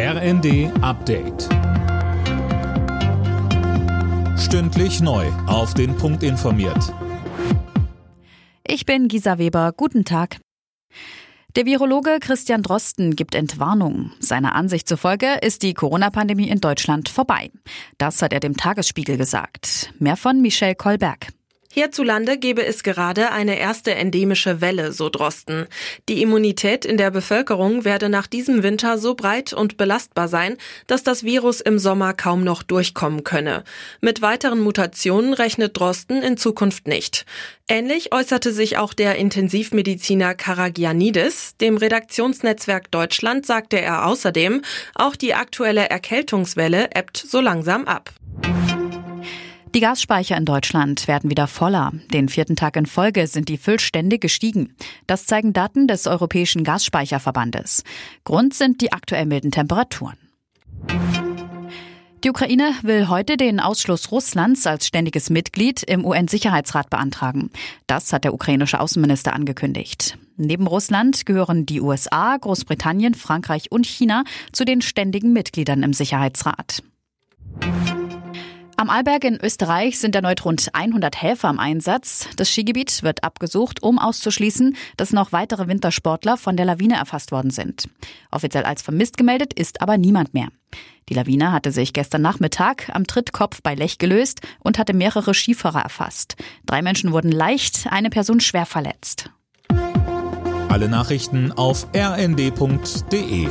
RND Update. Stündlich neu. Auf den Punkt informiert. Ich bin Gisa Weber. Guten Tag. Der Virologe Christian Drosten gibt Entwarnung. Seiner Ansicht zufolge ist die Corona-Pandemie in Deutschland vorbei. Das hat er dem Tagesspiegel gesagt. Mehr von Michelle Kolberg. Hierzulande gebe es gerade eine erste endemische Welle, so Drosten. Die Immunität in der Bevölkerung werde nach diesem Winter so breit und belastbar sein, dass das Virus im Sommer kaum noch durchkommen könne. Mit weiteren Mutationen rechnet Drosten in Zukunft nicht. Ähnlich äußerte sich auch der Intensivmediziner Karagianidis. Dem Redaktionsnetzwerk Deutschland sagte er außerdem, auch die aktuelle Erkältungswelle ebbt so langsam ab. Die Gasspeicher in Deutschland werden wieder voller. Den vierten Tag in Folge sind die Füllstände gestiegen. Das zeigen Daten des Europäischen Gasspeicherverbandes. Grund sind die aktuell milden Temperaturen. Die Ukraine will heute den Ausschluss Russlands als ständiges Mitglied im UN-Sicherheitsrat beantragen. Das hat der ukrainische Außenminister angekündigt. Neben Russland gehören die USA, Großbritannien, Frankreich und China zu den ständigen Mitgliedern im Sicherheitsrat. Am Arlberg in Österreich sind erneut rund 100 Helfer im Einsatz. Das Skigebiet wird abgesucht, um auszuschließen, dass noch weitere Wintersportler von der Lawine erfasst worden sind. Offiziell als vermisst gemeldet ist aber niemand mehr. Die Lawine hatte sich gestern Nachmittag am Trittkopf bei Lech gelöst und hatte mehrere Skifahrer erfasst. Drei Menschen wurden leicht, eine Person schwer verletzt. Alle Nachrichten auf rnd.de